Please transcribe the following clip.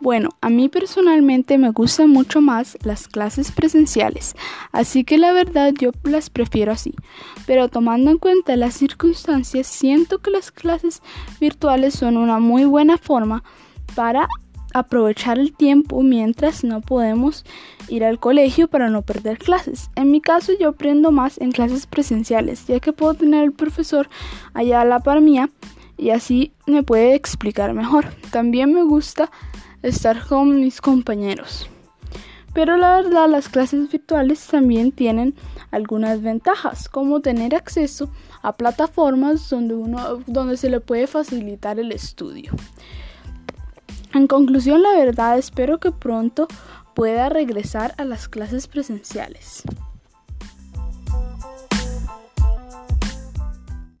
Bueno, a mí personalmente me gustan mucho más las clases presenciales, así que la verdad yo las prefiero así. Pero tomando en cuenta las circunstancias, siento que las clases virtuales son una muy buena forma para aprovechar el tiempo mientras no podemos ir al colegio para no perder clases. En mi caso yo aprendo más en clases presenciales, ya que puedo tener al profesor allá a la par mía y así me puede explicar mejor. También me gusta estar con mis compañeros. Pero la verdad las clases virtuales también tienen algunas ventajas, como tener acceso a plataformas donde uno donde se le puede facilitar el estudio. En conclusión, la verdad espero que pronto pueda regresar a las clases presenciales.